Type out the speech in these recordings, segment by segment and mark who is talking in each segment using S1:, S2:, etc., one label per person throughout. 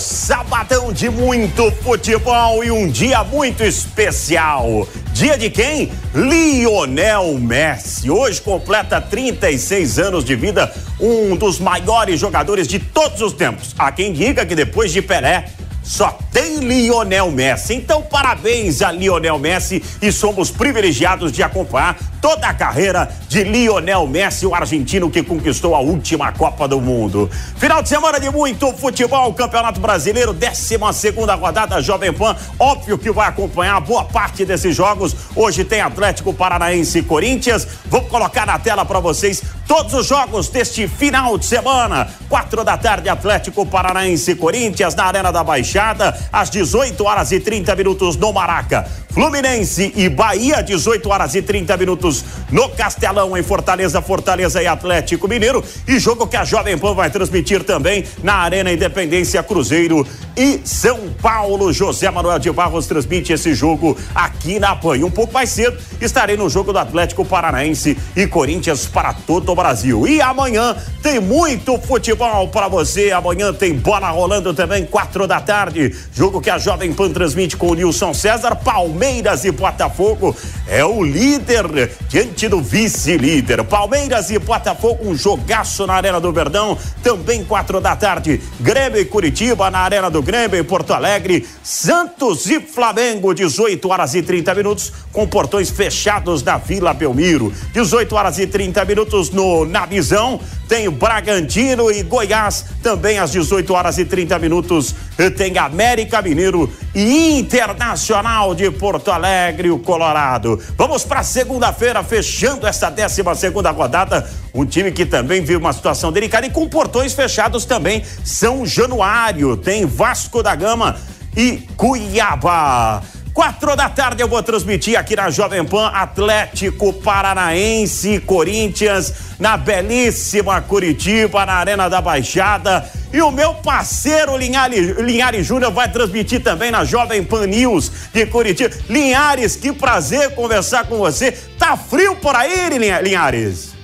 S1: Sabadão de muito futebol e um dia muito especial. Dia de quem? Lionel Messi. Hoje completa 36 anos de vida, um dos maiores jogadores de todos os tempos. Há quem diga que depois de Pelé, só tem Lionel Messi. Então, parabéns a Lionel Messi e somos privilegiados de acompanhar toda a carreira de Lionel Messi, o argentino que conquistou a última Copa do Mundo. Final de semana de muito futebol, Campeonato Brasileiro, 12 segunda rodada Jovem Pan. Óbvio que vai acompanhar boa parte desses jogos. Hoje tem Atlético Paranaense e Corinthians. Vou colocar na tela para vocês todos os jogos deste final de semana. Quatro da tarde, Atlético Paranaense e Corinthians na Arena da Baixada, às 18 horas e 30 minutos no Maraca. Fluminense e Bahia, 18 horas e 30 minutos no Castelão, em Fortaleza, Fortaleza e Atlético Mineiro. E jogo que a Jovem Pan vai transmitir também na Arena Independência Cruzeiro e São Paulo. José Manuel de Barros transmite esse jogo aqui na Pan. Um pouco mais cedo estarei no jogo do Atlético Paranaense e Corinthians para todo o Brasil. E amanhã tem muito futebol para você. Amanhã tem bola rolando também, quatro da tarde. Jogo que a Jovem Pan transmite com o Nilson César. Palmeiras e Botafogo é o líder diante do vice-líder. Palmeiras e Botafogo, um jogaço na Arena do Verdão. Também quatro da tarde. Grêmio e Curitiba na Arena do Grêmio em Porto Alegre. Santos e Flamengo, 18 horas e 30 minutos, com portões fechados na Vila Belmiro. 18 horas e 30 minutos no Na Visão. Tem Bragantino e Goiás, também às 18 horas e 30 minutos. Tem América Mineiro e Internacional de Porto Alegre, o Colorado. Vamos para segunda-feira, fechando essa 12 segunda rodada. Um time que também vive uma situação delicada e com portões fechados também. São Januário, tem Vasco da Gama e Cuiabá. Quatro da tarde eu vou transmitir aqui na Jovem Pan Atlético Paranaense Corinthians na belíssima Curitiba, na Arena da Baixada. E o meu parceiro Linhares, Linhares Júnior vai transmitir também na Jovem Pan News de Curitiba. Linhares, que prazer conversar com você. Tá frio por aí, Linhares?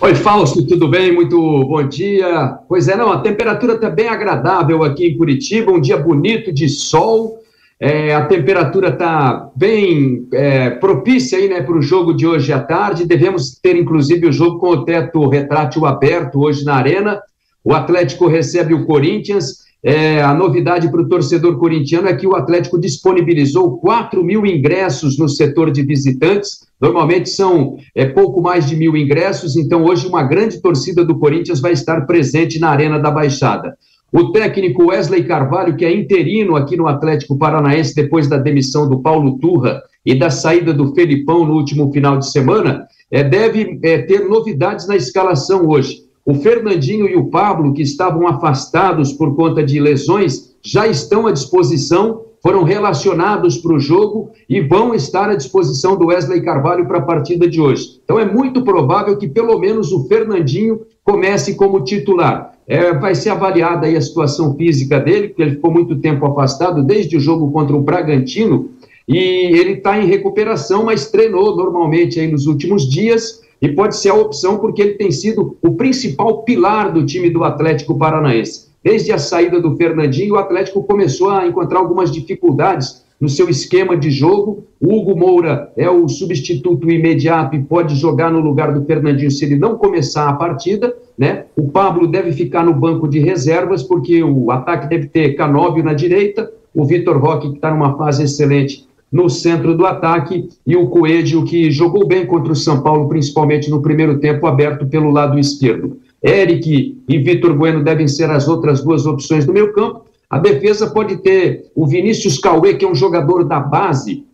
S2: Oi, Fausto, tudo bem? Muito bom dia. Pois é, não, a temperatura está bem agradável aqui em Curitiba, um dia bonito de sol. É, a temperatura está bem é, propícia né, para o jogo de hoje à tarde. Devemos ter, inclusive, o jogo com o teto retrátil aberto hoje na Arena. O Atlético recebe o Corinthians. É, a novidade para o torcedor corintiano é que o Atlético disponibilizou 4 mil ingressos no setor de visitantes. Normalmente são é, pouco mais de mil ingressos, então hoje uma grande torcida do Corinthians vai estar presente na Arena da Baixada. O técnico Wesley Carvalho, que é interino aqui no Atlético Paranaense depois da demissão do Paulo Turra e da saída do Felipão no último final de semana, é, deve é, ter novidades na escalação hoje. O Fernandinho e o Pablo, que estavam afastados por conta de lesões, já estão à disposição, foram relacionados para o jogo e vão estar à disposição do Wesley Carvalho para a partida de hoje. Então é muito provável que pelo menos o Fernandinho comece como titular. É, vai ser avaliada a situação física dele, porque ele ficou muito tempo afastado desde o jogo contra o Bragantino, e ele está em recuperação, mas treinou normalmente aí nos últimos dias, e pode ser a opção porque ele tem sido o principal pilar do time do Atlético Paranaense. Desde a saída do Fernandinho, o Atlético começou a encontrar algumas dificuldades no seu esquema de jogo. O Hugo Moura é o substituto imediato e pode jogar no lugar do Fernandinho se ele não começar a partida, né? O Pablo deve ficar no banco de reservas porque o ataque deve ter Canóbio na direita, o Vitor Roque que está numa fase excelente no centro do ataque e o Coelho que jogou bem contra o São Paulo, principalmente no primeiro tempo aberto pelo lado esquerdo. Eric e Vitor Bueno devem ser as outras duas opções do meio campo. A defesa pode ter o Vinícius Cauê, que é um jogador da base,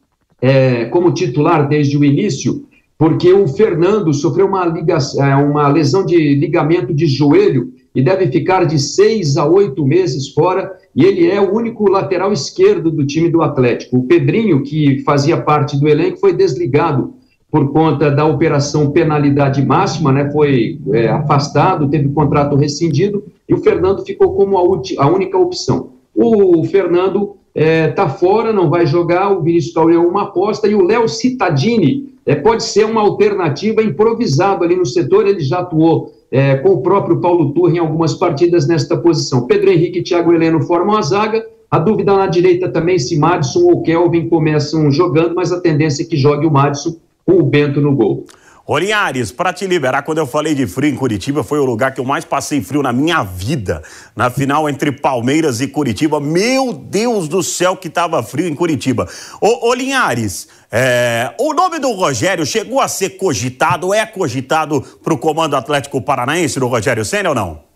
S2: é, como titular desde o início, porque o Fernando sofreu uma, liga, é, uma lesão de ligamento de joelho e deve ficar de seis a oito meses fora, e ele é o único lateral esquerdo do time do Atlético. O Pedrinho, que fazia parte do elenco, foi desligado por conta da operação penalidade máxima, né, foi é, afastado, teve o contrato rescindido, e o Fernando ficou como a, a única opção. O Fernando está é, tá fora, não vai jogar, o Vinícius Cauê é uma aposta, e o Léo Cittadini é, pode ser uma alternativa improvisado ali no setor, ele já atuou é, com o próprio Paulo Turra em algumas partidas nesta posição. Pedro Henrique e Thiago Heleno formam a zaga, a dúvida na direita também se Madison ou Kelvin começam jogando, mas a tendência é que jogue o Madison com o Bento no gol.
S1: Ô Linhares, para te liberar, quando eu falei de frio em Curitiba, foi o lugar que eu mais passei frio na minha vida. Na final entre Palmeiras e Curitiba. Meu Deus do céu, que tava frio em Curitiba. Ô, ô Linhares, é, o nome do Rogério chegou a ser cogitado, é cogitado para o comando Atlético Paranaense do Rogério Senna ou não?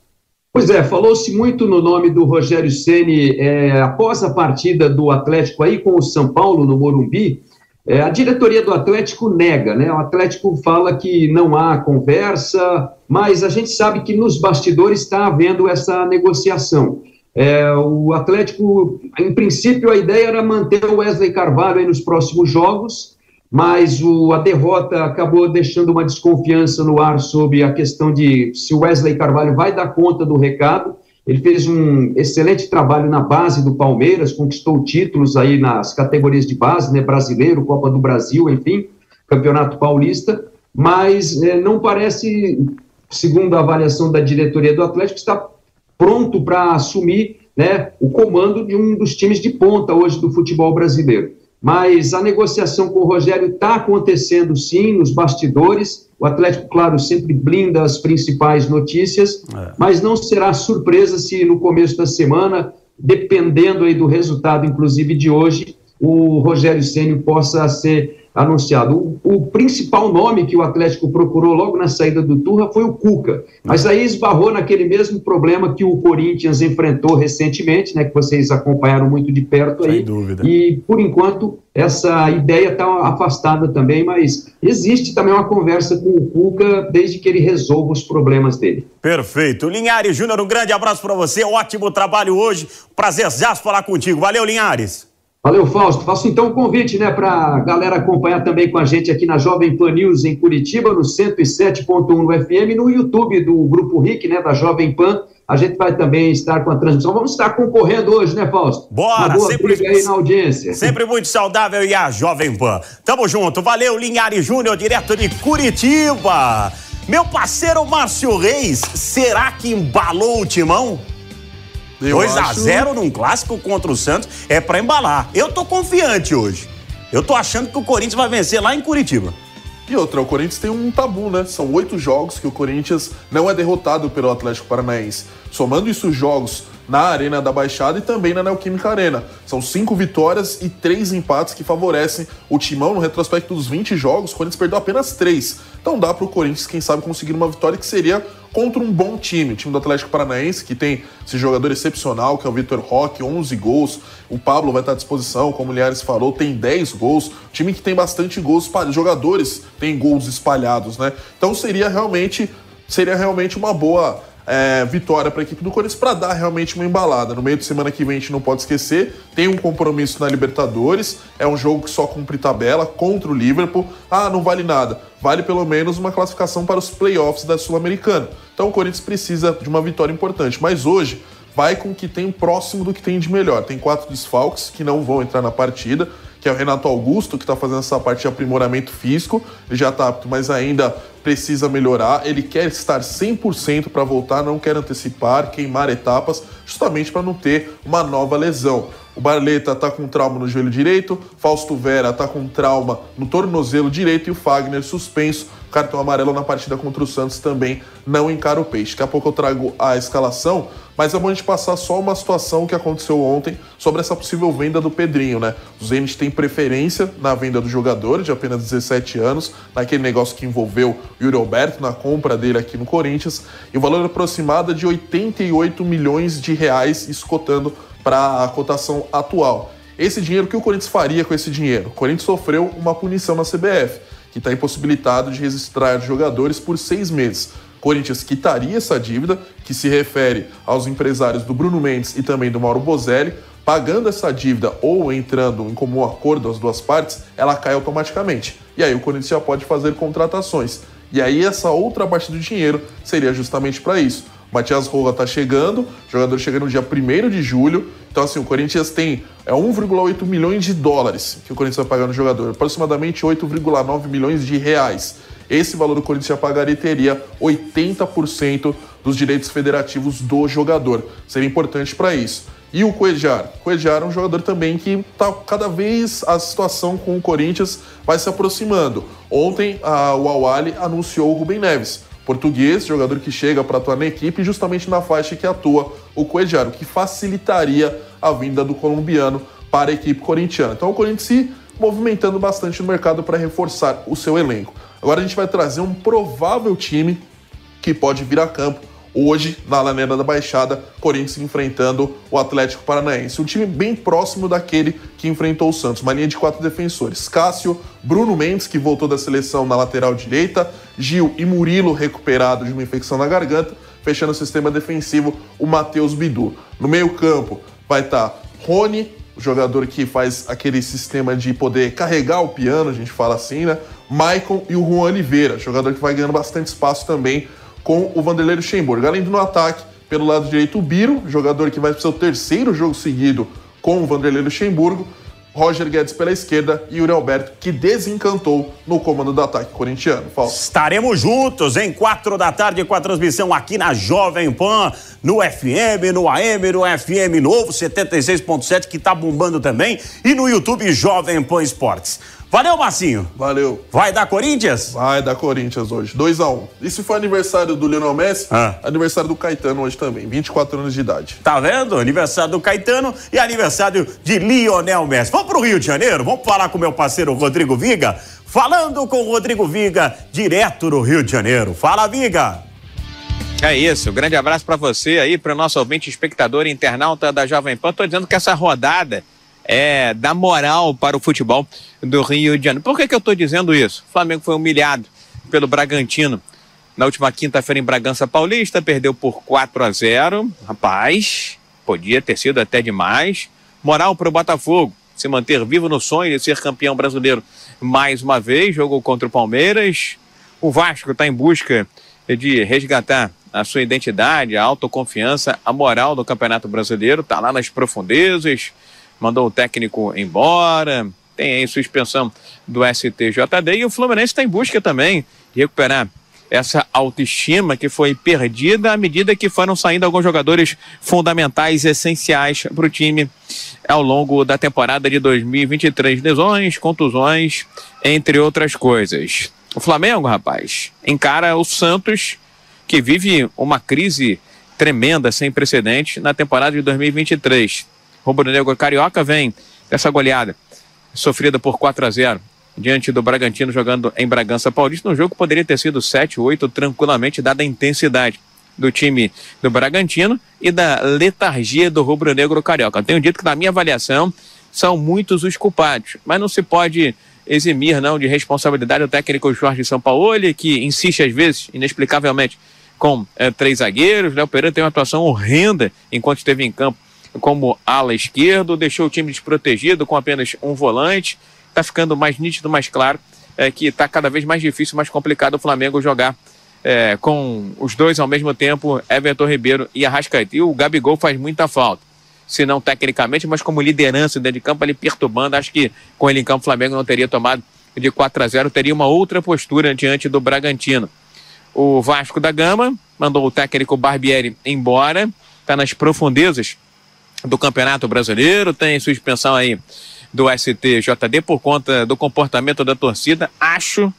S2: Pois é, falou-se muito no nome do Rogério Ceni é, após a partida do Atlético aí com o São Paulo no Morumbi. É, a diretoria do Atlético nega, né? O Atlético fala que não há conversa, mas a gente sabe que nos bastidores está havendo essa negociação. É, o Atlético, em princípio, a ideia era manter o Wesley Carvalho nos próximos jogos, mas o, a derrota acabou deixando uma desconfiança no ar sobre a questão de se o Wesley Carvalho vai dar conta do recado. Ele fez um excelente trabalho na base do Palmeiras, conquistou títulos aí nas categorias de base, né, brasileiro, Copa do Brasil, enfim, Campeonato Paulista, mas é, não parece, segundo a avaliação da diretoria do Atlético, está pronto para assumir né, o comando de um dos times de ponta hoje do futebol brasileiro. Mas a negociação com o Rogério está acontecendo sim nos bastidores o Atlético, claro, sempre blinda as principais notícias, é. mas não será surpresa se no começo da semana, dependendo aí do resultado, inclusive de hoje, o Rogério Ceni possa ser anunciado. O, o, principal nome que o Atlético procurou logo na saída do Turra foi o Cuca, mas aí esbarrou naquele mesmo problema que o Corinthians enfrentou recentemente, né, que vocês acompanharam muito de perto aí. Sem dúvida. E por enquanto essa ideia está afastada também, mas existe também uma conversa com o Cuca desde que ele resolva os problemas dele.
S1: Perfeito. Linhares Júnior, um grande abraço para você, ótimo trabalho hoje, prazerzaço falar contigo. Valeu, Linhares.
S2: Valeu, Fausto. Faço então o um convite, né, para a galera acompanhar também com a gente aqui na Jovem Pan News em Curitiba, no 107.1 no FM, no YouTube do Grupo RIC, né, da Jovem Pan. A gente vai também estar com a transmissão. Vamos estar concorrendo hoje, né, Fausto?
S1: Bora, Uma boa sempre
S2: aí na audiência.
S1: Sempre muito saudável e a Jovem Pan. Tamo junto. Valeu, Linhares Júnior, direto de Curitiba. Meu parceiro Márcio Reis, será que embalou o timão? 2 a 0 num clássico contra o Santos é para embalar. Eu tô confiante hoje. Eu tô achando que o Corinthians vai vencer lá em Curitiba.
S3: E outra, o Corinthians tem um tabu, né? São oito jogos que o Corinthians não é derrotado pelo Atlético Paranaense. Somando isso, jogos na Arena da Baixada e também na Neoquímica Arena. São cinco vitórias e três empates que favorecem o timão no retrospecto dos 20 jogos. O Corinthians perdeu apenas três. Então dá para o Corinthians, quem sabe, conseguir uma vitória que seria contra um bom time, o time do Atlético Paranaense, que tem esse jogador excepcional, que é o Vitor Roque, 11 gols. O Pablo vai estar à disposição, como o Liares falou, tem 10 gols. Time que tem bastante gols, jogadores têm gols espalhados, né? Então seria realmente, seria realmente uma boa é, vitória para a equipe do Corinthians para dar realmente uma embalada. No meio de semana que vem a gente não pode esquecer, tem um compromisso na Libertadores, é um jogo que só cumpre tabela contra o Liverpool. Ah, não vale nada. Vale pelo menos uma classificação para os playoffs da Sul-Americana. Então o Corinthians precisa de uma vitória importante. Mas hoje vai com o que tem próximo do que tem de melhor. Tem quatro desfalques que não vão entrar na partida que é o Renato Augusto, que está fazendo essa parte de aprimoramento físico. Ele já está apto, mas ainda precisa melhorar. Ele quer estar 100% para voltar, não quer antecipar, queimar etapas, justamente para não ter uma nova lesão. O Barleta está com trauma no joelho direito, Fausto Vera está com trauma no tornozelo direito e o Fagner suspenso. Cartão amarelo na partida contra o Santos também não encara o peixe. Daqui a pouco eu trago a escalação Mas é bom a gente passar só uma situação que aconteceu ontem sobre essa possível venda do Pedrinho, né? O Zenit tem preferência na venda do jogador de apenas 17 anos, naquele negócio que envolveu o Yuri Alberto na compra dele aqui no Corinthians, e o valor aproximado é de 88 milhões de reais, escotando para a cotação atual. Esse dinheiro, o que o Corinthians faria com esse dinheiro? O Corinthians sofreu uma punição na CBF, que está impossibilitado de registrar jogadores por seis meses. Corinthians quitaria essa dívida, que se refere aos empresários do Bruno Mendes e também do Mauro Bozelli, pagando essa dívida ou entrando em comum acordo as duas partes, ela cai automaticamente. E aí o Corinthians já pode fazer contratações. E aí essa outra parte do dinheiro seria justamente para isso. Matias Rola está chegando, jogador chega no dia 1 de julho. Então, assim, o Corinthians tem é 1,8 milhões de dólares que o Corinthians vai pagar no jogador, aproximadamente 8,9 milhões de reais. Esse valor o Corinthians já pagaria e teria 80% dos direitos federativos do jogador. Seria importante para isso. E o Coedjar? O Coedjar é um jogador também que tá cada vez a situação com o Corinthians vai se aproximando. Ontem a, o Awali anunciou o Rubem Neves, português, jogador que chega para atuar na equipe justamente na faixa que atua o Coedjar, o que facilitaria a vinda do colombiano para a equipe corintiana. Então o Corinthians se movimentando bastante no mercado para reforçar o seu elenco. Agora a gente vai trazer um provável time que pode vir a campo hoje na Laneira da Baixada, Corinthians enfrentando o Atlético Paranaense. Um time bem próximo daquele que enfrentou o Santos, uma linha de quatro defensores. Cássio, Bruno Mendes, que voltou da seleção na lateral direita, Gil e Murilo recuperado de uma infecção na garganta, fechando o sistema defensivo, o Matheus Bidu. No meio-campo vai estar tá Rony, o jogador que faz aquele sistema de poder carregar o piano, a gente fala assim, né? Maicon e o Juan Oliveira, jogador que vai ganhando bastante espaço também com o Vanderlei Luxemburgo. Além do no ataque, pelo lado direito, o Biro, jogador que vai para o seu terceiro jogo seguido com o Vanderlei Luxemburgo. Roger Guedes pela esquerda e Yuri Alberto, que desencantou no comando do ataque corintiano.
S1: Fala. Estaremos juntos em quatro da tarde com a transmissão aqui na Jovem Pan, no FM, no AM, no FM Novo 76.7, que está bombando também, e no YouTube Jovem Pan Esportes. Valeu, Marcinho.
S3: Valeu.
S1: Vai dar Corinthians?
S3: Vai dar Corinthians hoje. 2x1. Um. E se for aniversário do Lionel Messi, ah. aniversário do Caetano hoje também. 24 anos de idade.
S1: Tá vendo? Aniversário do Caetano e aniversário de Lionel Messi. Vamos pro Rio de Janeiro? Vamos falar com meu parceiro Rodrigo Viga? Falando com o Rodrigo Viga, direto do Rio de Janeiro. Fala, Viga.
S4: É isso, grande abraço para você aí, para o nosso ouvinte espectador internauta da Jovem Pan. Tô dizendo que essa rodada é, dar moral para o futebol do Rio de Janeiro. Por que, que eu estou dizendo isso? O Flamengo foi humilhado pelo Bragantino na última quinta-feira em Bragança Paulista, perdeu por 4 a 0. Rapaz, podia ter sido até demais. Moral para o Botafogo se manter vivo no sonho de ser campeão brasileiro mais uma vez. Jogou contra o Palmeiras. O Vasco está em busca de resgatar a sua identidade, a autoconfiança, a moral do Campeonato Brasileiro. Está lá nas profundezas mandou o técnico embora, tem aí suspensão do STJD e o Fluminense está em busca também de recuperar essa autoestima que foi perdida à medida que foram saindo alguns jogadores fundamentais, essenciais para o time ao longo da temporada de 2023. Lesões, contusões, entre outras coisas. O Flamengo, rapaz, encara o Santos, que vive uma crise tremenda, sem precedentes, na temporada de 2023 rubro-negro carioca vem dessa goleada sofrida por 4 a 0 diante do Bragantino jogando em Bragança Paulista, no jogo que poderia ter sido 7, 8 tranquilamente, dada a intensidade do time do Bragantino e da letargia do rubro-negro carioca. Tenho dito que na minha avaliação são muitos os culpados, mas não se pode eximir não de responsabilidade o técnico Jorge Sampaoli, que insiste às vezes, inexplicavelmente, com é, três zagueiros. Léo Pereira tem uma atuação horrenda enquanto esteve em campo como ala esquerdo, deixou o time desprotegido com apenas um volante. Está ficando mais nítido, mais claro é, que está cada vez mais difícil, mais complicado o Flamengo jogar é, com os dois ao mesmo tempo, Everton Ribeiro e Arrascaeta. E o Gabigol faz muita falta. Se não tecnicamente, mas como liderança dentro de campo, ele perturbando. Acho que com ele em campo, o Flamengo não teria tomado de 4 a 0, teria uma outra postura diante do Bragantino. O Vasco da Gama mandou o técnico Barbieri embora, está nas profundezas do Campeonato Brasileiro, tem suspensão aí do STJD por conta do comportamento da torcida. Acho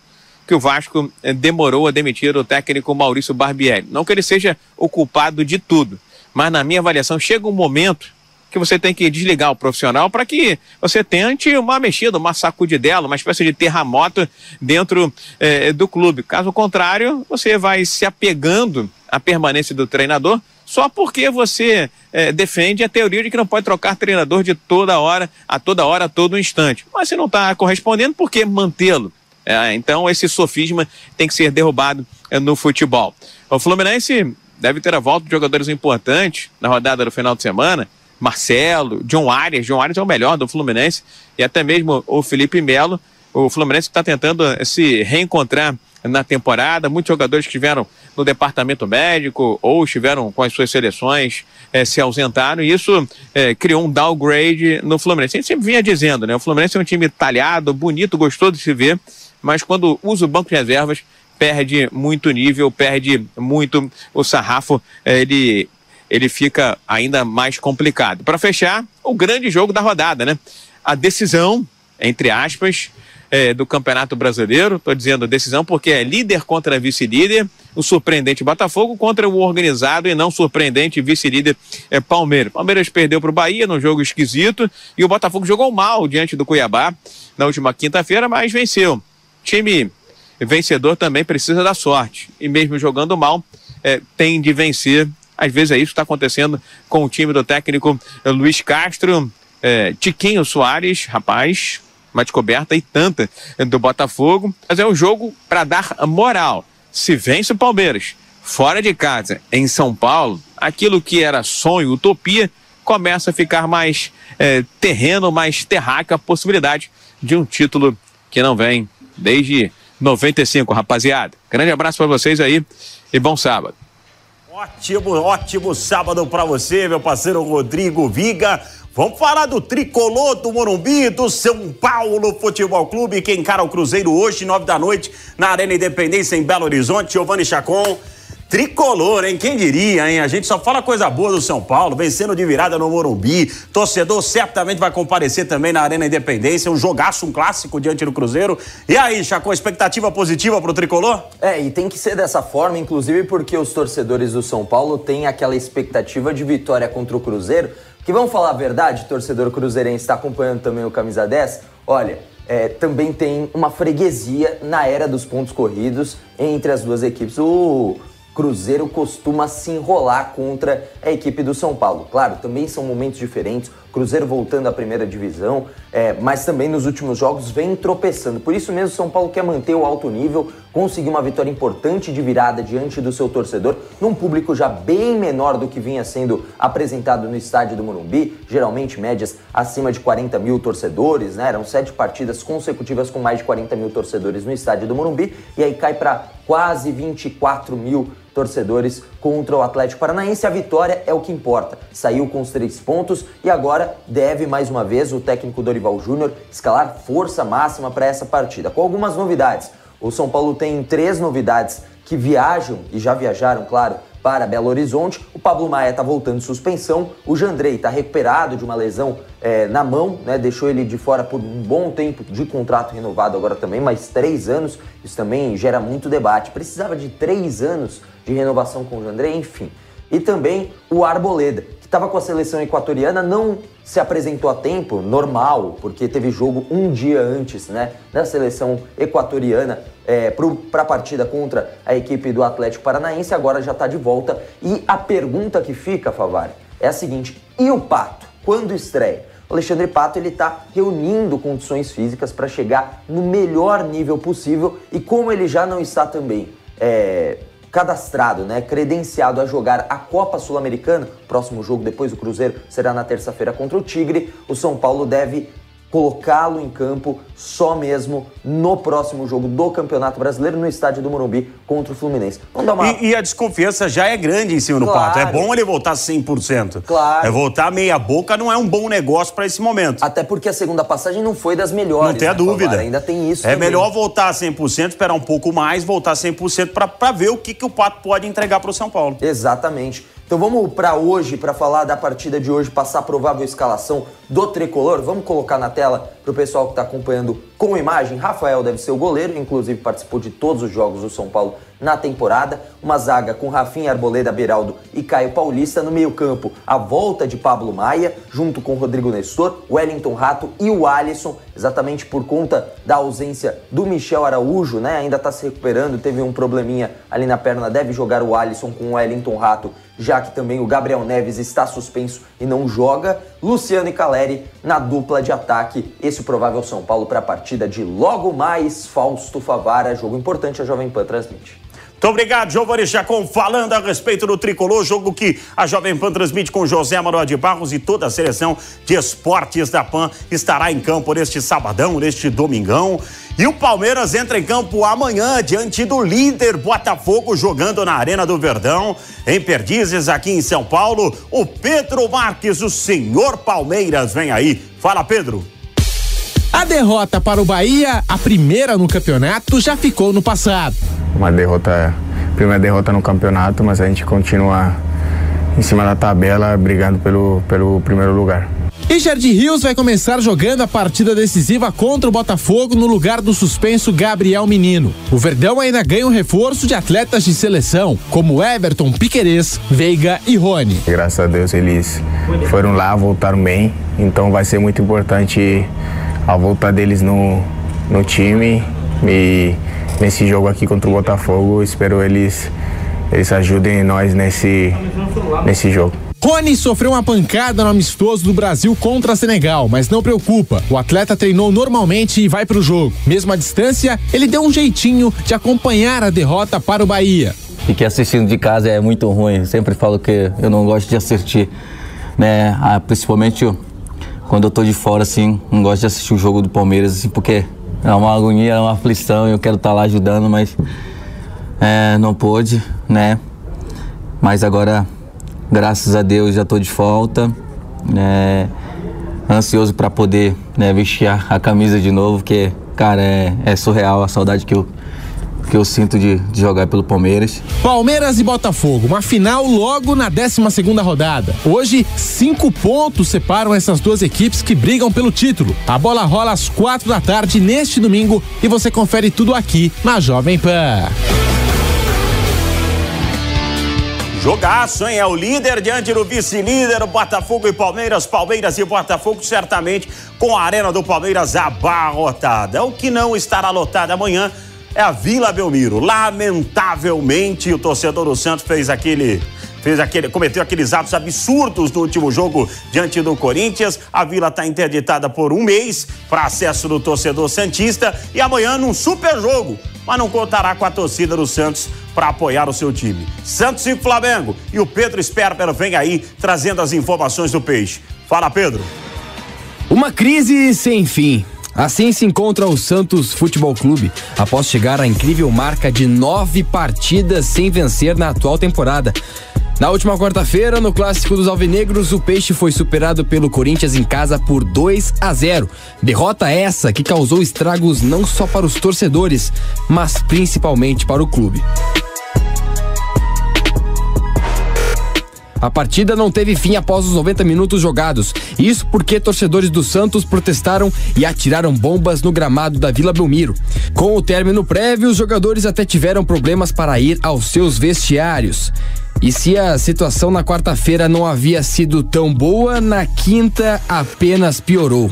S4: que o Vasco eh, demorou a demitir o técnico Maurício Barbieri. Não que ele seja o culpado de tudo, mas na minha avaliação chega um momento que você tem que desligar o profissional para que você tente uma mexida, uma sacudidela, uma espécie de terremoto dentro eh, do clube. Caso contrário, você vai se apegando à permanência do treinador só porque você eh, defende a teoria de que não pode trocar treinador de toda hora, a toda hora, a todo instante. Mas se não está correspondendo, por que mantê-lo? É, então esse sofisma tem que ser derrubado é, no futebol. O Fluminense deve ter a volta de jogadores importantes na rodada do final de semana. Marcelo, John Arias, John Arias é o melhor do Fluminense, e até mesmo o Felipe Melo. O Fluminense está tentando se reencontrar na temporada. Muitos jogadores que estiveram no departamento médico ou estiveram com as suas seleções eh, se ausentaram e isso eh, criou um downgrade no Fluminense. A gente sempre vinha dizendo, né? O Fluminense é um time talhado, bonito, gostoso de se ver, mas quando usa o banco de reservas perde muito nível, perde muito o sarrafo, eh, ele ele fica ainda mais complicado. Para fechar, o grande jogo da rodada, né? A decisão, entre aspas, é, do Campeonato Brasileiro. Estou dizendo decisão porque é líder contra vice-líder, o surpreendente Botafogo contra o organizado e não surpreendente vice-líder é, Palmeiras. Palmeiras perdeu para o Bahia num jogo esquisito e o Botafogo jogou mal diante do Cuiabá na última quinta-feira, mas venceu. Time vencedor também precisa da sorte e mesmo jogando mal é, tem de vencer às vezes é isso que está acontecendo com o time do técnico Luiz Castro, é, Tiquinho Soares, rapaz, uma descoberta e tanta do Botafogo. Mas é um jogo para dar moral. Se vence o Palmeiras fora de casa, em São Paulo, aquilo que era sonho, utopia, começa a ficar mais é, terreno, mais terráqueo, a possibilidade de um título que não vem desde 95, rapaziada. Grande abraço para vocês aí e bom sábado.
S1: Ótimo, ótimo sábado para você, meu parceiro Rodrigo Viga. Vamos falar do tricolor do Morumbi, do São Paulo Futebol Clube, que encara o Cruzeiro hoje, nove da noite, na Arena Independência, em Belo Horizonte. Giovanni Chacon. Tricolor, hein? Quem diria, hein? A gente só fala coisa boa do São Paulo, vencendo de virada no Morumbi. Torcedor certamente vai comparecer também na Arena Independência. Um jogaço, um clássico diante do Cruzeiro. E aí, Chacon, expectativa positiva pro Tricolor?
S5: É, e tem que ser dessa forma, inclusive porque os torcedores do São Paulo têm aquela expectativa de vitória contra o Cruzeiro. Que vamos falar a verdade, torcedor cruzeirense está acompanhando também o Camisa 10. Olha, é, também tem uma freguesia na era dos pontos corridos entre as duas equipes. O Cruzeiro costuma se enrolar contra a equipe do São Paulo. Claro, também são momentos diferentes. Cruzeiro voltando à primeira divisão, é, mas também nos últimos jogos vem tropeçando. Por isso mesmo, São Paulo quer manter o alto nível, conseguir uma vitória importante de virada diante do seu torcedor, num público já bem menor do que vinha sendo apresentado no estádio do Morumbi, geralmente médias acima de 40 mil torcedores, né? Eram sete partidas consecutivas com mais de 40 mil torcedores no estádio do Morumbi, e aí cai para quase 24 mil torcedores contra o Atlético Paranaense. A vitória é o que importa. Saiu com os três pontos e agora deve mais uma vez o técnico Dorival Júnior escalar força máxima para essa partida. Com algumas novidades. O São Paulo tem três novidades que viajam e já viajaram, claro, para Belo Horizonte. O Pablo Maia está voltando de suspensão. O Jandrei está recuperado de uma lesão é, na mão, né? Deixou ele de fora por um bom tempo de contrato renovado agora também, mais três anos. Isso também gera muito debate. Precisava de três anos de renovação com o Jandrei, enfim. E também o Arboleda, que estava com a seleção equatoriana, não se apresentou a tempo, normal, porque teve jogo um dia antes né, da seleção equatoriana é, para a partida contra a equipe do Atlético Paranaense, agora já está de volta. E a pergunta que fica, Favari, é a seguinte: e o Pato? Quando estreia? O Alexandre Pato ele está reunindo condições físicas para chegar no melhor nível possível e como ele já não está também é, cadastrado, né, credenciado a jogar a Copa Sul-Americana, próximo jogo depois do Cruzeiro será na terça-feira contra o Tigre, o São Paulo deve colocá-lo em campo só mesmo no próximo jogo do Campeonato Brasileiro no estádio do Morumbi contra o Fluminense.
S1: Vamos dar uma... e, e a desconfiança já é grande em cima claro. do Pato. É bom ele voltar 100%.
S5: Claro.
S1: É voltar meia boca não é um bom negócio para esse momento.
S5: Até porque a segunda passagem não foi das melhores.
S1: Não tem a
S5: né,
S1: dúvida.
S5: Ainda tem isso.
S1: É
S5: também.
S1: melhor voltar 100%, esperar um pouco mais, voltar 100% para ver o que, que o Pato pode entregar para o São Paulo.
S5: Exatamente. Então vamos para hoje, para falar da partida de hoje, passar a provável escalação do tricolor. Vamos colocar na tela Para o pessoal que está acompanhando com imagem, Rafael deve ser o goleiro, inclusive participou de todos os jogos do São Paulo na temporada. Uma zaga com Rafinha Arboleda Beraldo e Caio Paulista. No meio-campo, a volta de Pablo Maia, junto com Rodrigo Nestor, Wellington Rato e o Alisson, exatamente por conta da ausência do Michel Araújo, né? Ainda está se recuperando, teve um probleminha ali na perna, deve jogar o Alisson com o Wellington Rato, já que também o Gabriel Neves está suspenso e não joga. Luciano e Caleri na dupla de ataque. Esse provável São Paulo para a partida de logo mais Fausto Favara, jogo importante a Jovem Pan transmite.
S1: Muito obrigado, Giovanni Chacon, falando a respeito do tricolor, jogo que a Jovem Pan transmite com José Manuel de Barros e toda a seleção de esportes da Pan estará em campo neste sabadão, neste domingão. E o Palmeiras entra em campo amanhã diante do líder Botafogo, jogando na Arena do Verdão, em Perdizes, aqui em São Paulo. O Pedro Marques, o senhor Palmeiras, vem aí. Fala, Pedro.
S6: A derrota para o Bahia, a primeira no campeonato, já ficou no passado.
S7: Uma derrota, primeira derrota no campeonato, mas a gente continua em cima da tabela brigando pelo, pelo primeiro lugar.
S6: Richard Rios vai começar jogando a partida decisiva contra o Botafogo no lugar do suspenso Gabriel Menino. O Verdão ainda ganha um reforço de atletas de seleção, como Everton, Piquerez, Veiga e Rony.
S7: Graças a Deus eles foram lá, voltaram bem, então vai ser muito importante a volta deles no, no time e nesse jogo aqui contra o Botafogo, espero eles, eles ajudem nós nesse, nesse jogo.
S6: Rony sofreu uma pancada no amistoso do Brasil contra Senegal, mas não preocupa. O atleta treinou normalmente e vai para o jogo. Mesmo à distância, ele deu um jeitinho de acompanhar a derrota para o Bahia.
S8: Que assistindo de casa é muito ruim. Sempre falo que eu não gosto de assistir, né? Ah, principalmente quando eu tô de fora, assim, não gosto de assistir o jogo do Palmeiras, assim, porque é uma agonia, é uma aflição, eu quero estar tá lá ajudando, mas é, não pôde, né? Mas agora, graças a Deus, já estou de volta, né? ansioso para poder né, vestir a, a, camisa de novo, porque, cara, é, é surreal a saudade que eu, que eu sinto de, de, jogar pelo Palmeiras.
S6: Palmeiras e Botafogo, uma final logo na 12 segunda rodada. Hoje, cinco pontos separam essas duas equipes que brigam pelo título. A bola rola às quatro da tarde neste domingo e você confere tudo aqui na Jovem Pan.
S1: Jogaço, hein? É o líder diante do vice-líder, Botafogo e Palmeiras. Palmeiras e Botafogo, certamente com a arena do Palmeiras abarrotada. O que não estará lotada amanhã é a Vila Belmiro. Lamentavelmente, o torcedor do Santos fez aquele fez aquele, cometeu aqueles atos absurdos no último jogo diante do Corinthians. A Vila está interditada por um mês para acesso do torcedor Santista e amanhã num super jogo, mas não contará com a torcida do Santos para apoiar o seu time. Santos e Flamengo e o Pedro Sperber vem aí trazendo as informações do Peixe. Fala, Pedro.
S9: Uma crise sem fim. Assim se encontra o Santos Futebol Clube, após chegar à incrível marca de nove partidas sem vencer na atual temporada. Na última quarta-feira, no clássico dos Alvinegros, o Peixe foi superado pelo Corinthians em casa por 2 a 0. Derrota essa que causou estragos não só para os torcedores, mas principalmente para o clube. A partida não teve fim após os 90 minutos jogados. Isso porque torcedores do Santos protestaram e atiraram bombas no gramado da Vila Belmiro. Com o término prévio, os jogadores até tiveram problemas para ir aos seus vestiários. E se a situação na quarta-feira não havia sido tão boa, na quinta apenas piorou.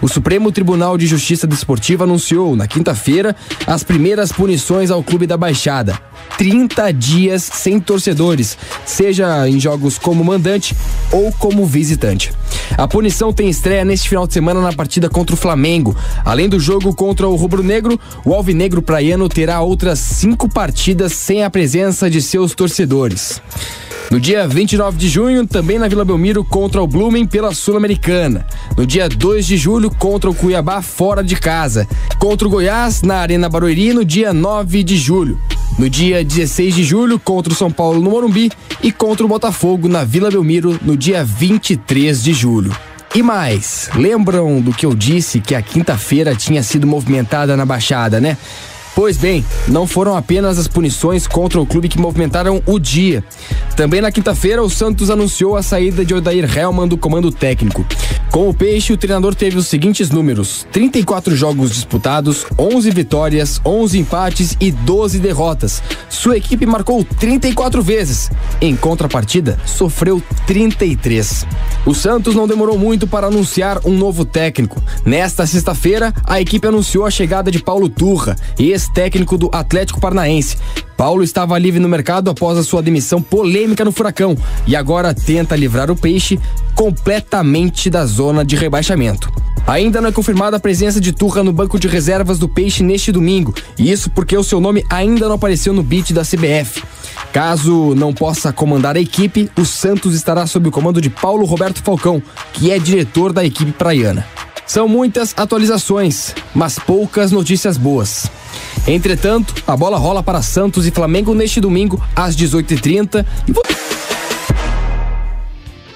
S9: O Supremo Tribunal de Justiça Desportiva anunciou na quinta-feira as primeiras punições ao Clube da Baixada. 30 dias sem torcedores, seja em jogos como mandante ou como visitante. A punição tem estreia neste final de semana na partida contra o Flamengo. Além do jogo contra o Rubro Negro, o Alvinegro Praiano terá outras cinco partidas sem a presença de seus torcedores. No dia 29 de junho, também na Vila Belmiro contra o Blooming pela Sul-Americana. No dia 2 de julho, contra o Cuiabá fora de casa. Contra o Goiás na Arena Barueri no dia 9 de julho. No dia 16 de julho, contra o São Paulo no Morumbi e contra o Botafogo na Vila Belmiro no dia 23 de julho. E mais, lembram do que eu disse que a quinta-feira tinha sido movimentada na Baixada, né? Pois bem, não foram apenas as punições contra o clube que movimentaram o dia. Também na quinta-feira, o Santos anunciou a saída de Odair Hellman do comando técnico. Com o Peixe, o treinador teve os seguintes números: 34 jogos disputados, 11 vitórias, 11 empates e 12 derrotas. Sua equipe marcou 34 vezes. Em contrapartida, sofreu 33. O Santos não demorou muito para anunciar um novo técnico. Nesta sexta-feira, a equipe anunciou a chegada de Paulo Turra, ex-técnico do Atlético Paranaense. Paulo estava livre no mercado após a sua demissão polêmica no Furacão e agora tenta livrar o Peixe completamente da zona de rebaixamento. Ainda não é confirmada a presença de Turra no banco de reservas do Peixe neste domingo, e isso porque o seu nome ainda não apareceu no beat da CBF. Caso não possa comandar a equipe, o Santos estará sob o comando de Paulo Roberto Falcão, que é diretor da equipe praiana. São muitas atualizações, mas poucas notícias boas. Entretanto, a bola rola para Santos e Flamengo neste domingo às 18h30 e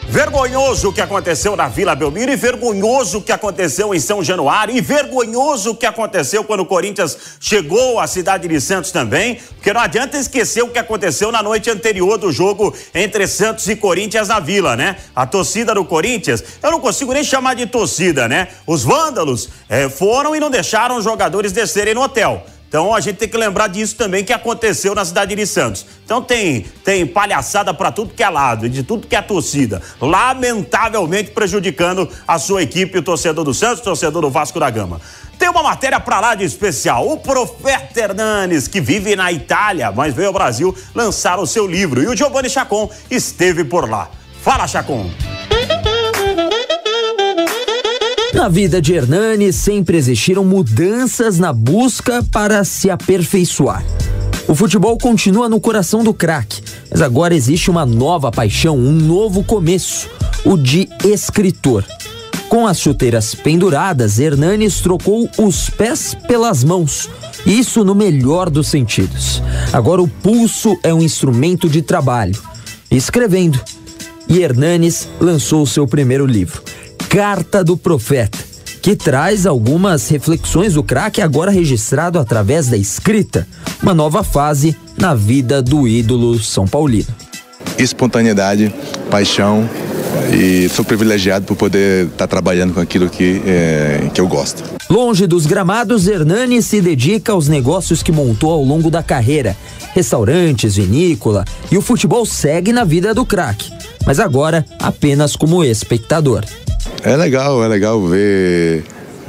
S1: Vergonhoso o que aconteceu na Vila Belmiro e vergonhoso o que aconteceu em São Januário e vergonhoso o que aconteceu quando o Corinthians chegou à cidade de Santos também, porque não adianta esquecer o que aconteceu na noite anterior do jogo entre Santos e Corinthians na Vila, né? A torcida do Corinthians, eu não consigo nem chamar de torcida, né? Os vândalos eh, foram e não deixaram os jogadores descerem no hotel. Então a gente tem que lembrar disso também que aconteceu na cidade de Santos. Então tem tem palhaçada para tudo que é lado, de tudo que é torcida, lamentavelmente prejudicando a sua equipe, o torcedor do Santos, o torcedor do Vasco da Gama. Tem uma matéria para lá de especial. O Profeta Hernanes, que vive na Itália, mas veio ao Brasil lançar o seu livro. E o Giovanni Chacon esteve por lá. Fala, Chacon.
S5: Na vida de Hernani sempre existiram mudanças na busca para se aperfeiçoar. O futebol continua no coração do craque, mas agora existe uma nova paixão, um novo começo, o de escritor. Com as chuteiras penduradas, Hernanes trocou os pés pelas mãos. Isso no melhor dos sentidos. Agora o pulso é um instrumento de trabalho. Escrevendo. E Hernanes lançou seu primeiro livro, Carta do Profeta, que traz algumas reflexões do craque agora registrado através da escrita, uma nova fase na vida do ídolo São Paulino.
S10: Espontaneidade, paixão e sou privilegiado por poder estar trabalhando com aquilo que, é, que eu gosto.
S5: Longe dos gramados, Hernani se dedica aos negócios que montou ao longo da carreira: restaurantes, vinícola e o futebol segue na vida do craque, mas agora apenas como espectador.
S10: É legal, é legal ver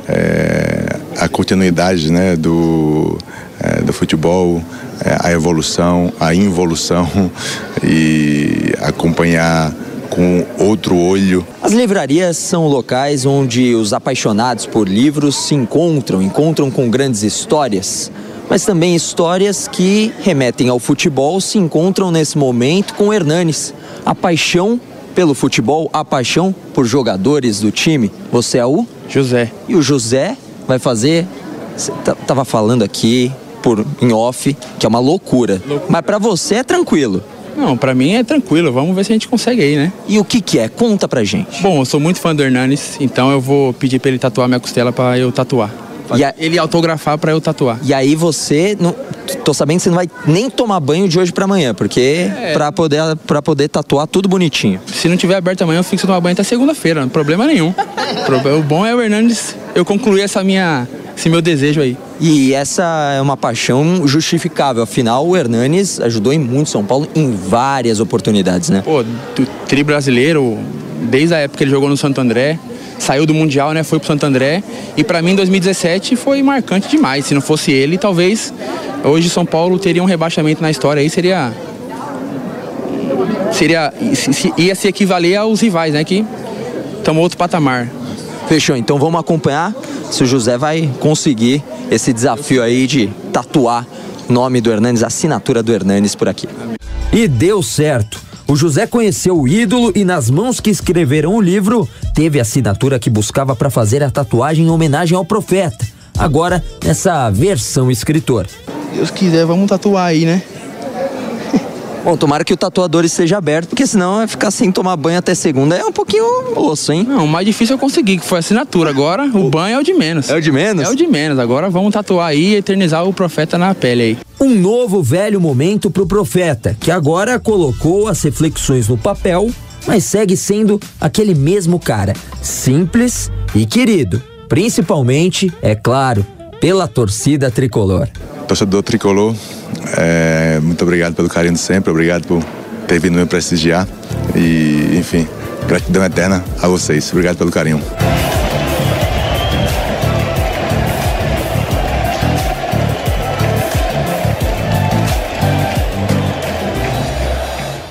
S10: é, a continuidade né, do, é, do futebol, é, a evolução, a involução e acompanhar com outro olho.
S5: As livrarias são locais onde os apaixonados por livros se encontram, encontram com grandes histórias, mas também histórias que remetem ao futebol se encontram nesse momento com Hernanes. A paixão pelo futebol, a paixão por jogadores do time. Você é o?
S11: José.
S5: E o José vai fazer. Você tava falando aqui por em off que é uma loucura. loucura. Mas para você é tranquilo.
S11: Não, para mim é tranquilo. Vamos ver se a gente consegue aí, né?
S5: E o que que é? Conta pra gente.
S11: Bom, eu sou muito fã do Hernanes, então eu vou pedir pra ele tatuar minha costela para eu tatuar. E a... Ele autografar para eu tatuar.
S5: E aí você, não, tô sabendo que você não vai nem tomar banho de hoje para amanhã, porque é. para poder para poder tatuar tudo bonitinho.
S11: Se não tiver aberto amanhã, eu fico sem tomar banho até segunda-feira, não problema nenhum. o bom é o Hernandes eu concluir essa minha esse meu desejo aí.
S5: E essa é uma paixão justificável. Afinal, o Hernanes ajudou em muito São Paulo em várias oportunidades, né?
S11: Pô, do tri brasileiro, desde a época que ele jogou no Santo André, saiu do Mundial, né? Foi pro Santo André. E para mim, 2017 foi marcante demais. Se não fosse ele, talvez hoje São Paulo teria um rebaixamento na história aí, seria. Seria. ia se equivaler aos rivais, né? Que estamos outro patamar.
S5: Fechou, então vamos acompanhar se o José vai conseguir esse desafio aí de tatuar o nome do Hernanes, a assinatura do Hernanes por aqui. E deu certo. O José conheceu o ídolo e nas mãos que escreveram o livro, teve a assinatura que buscava para fazer a tatuagem em homenagem ao profeta. Agora, nessa versão escritor.
S11: Deus quiser, vamos tatuar aí, né?
S12: Bom, tomara que o tatuador esteja aberto, porque senão vai ficar sem tomar banho até segunda. É um pouquinho osso, hein?
S11: Não, o mais difícil eu consegui, que foi a assinatura. Agora o banho é o de menos.
S12: É o de menos?
S11: É o de menos. Agora vamos tatuar aí e eternizar o profeta na pele aí.
S12: Um novo velho momento pro profeta, que agora colocou as reflexões no papel, mas segue sendo aquele mesmo cara, simples e querido, principalmente, é claro, pela torcida tricolor.
S10: Torcedor tricolor, é, muito obrigado pelo carinho de sempre, obrigado por ter vindo me prestigiar e, enfim, gratidão eterna a vocês. Obrigado pelo carinho.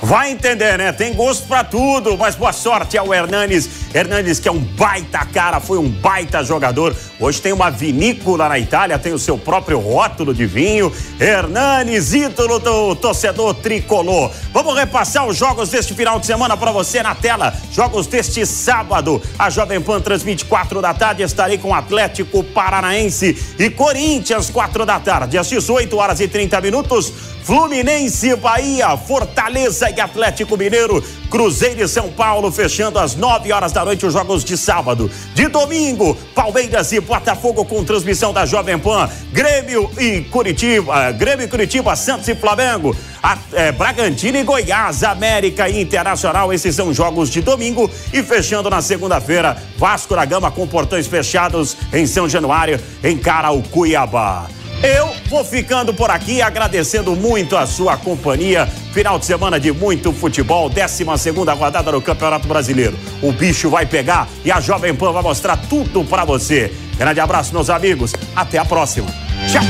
S1: Vai entender, né? Tem gosto pra tudo, mas boa sorte ao Hernanes. Hernanes, que é um baita cara, foi um baita jogador. Hoje tem uma vinícola na Itália, tem o seu próprio rótulo de vinho. Hernanes, ídolo do torcedor tricolor. Vamos repassar os jogos deste final de semana para você na tela. Jogos deste sábado. A Jovem Pan transmite 4 da tarde. Estarei com Atlético Paranaense e Corinthians, 4 da tarde. Às 18 horas e 30 minutos. Fluminense, Bahia, Fortaleza e Atlético Mineiro, Cruzeiro e São Paulo, fechando às 9 horas da noite os jogos de sábado. De domingo, Palmeiras e Botafogo com transmissão da Jovem Pan, Grêmio e Curitiba, Grêmio e Curitiba, Santos e Flamengo, a, é, Bragantino e Goiás, América e Internacional, esses são jogos de domingo. E fechando na segunda-feira, Vasco da Gama com portões fechados em São Januário, encara o Cuiabá. Eu vou ficando por aqui, agradecendo muito a sua companhia. Final de semana de muito futebol, 12 segunda rodada do Campeonato Brasileiro. O bicho vai pegar e a Jovem Pan vai mostrar tudo para você. Grande abraço, meus amigos. Até a próxima. Tchau.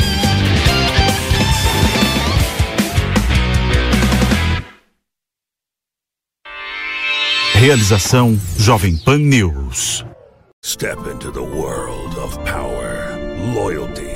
S13: Realização Jovem Pan News.
S14: Step into the world of power, loyalty,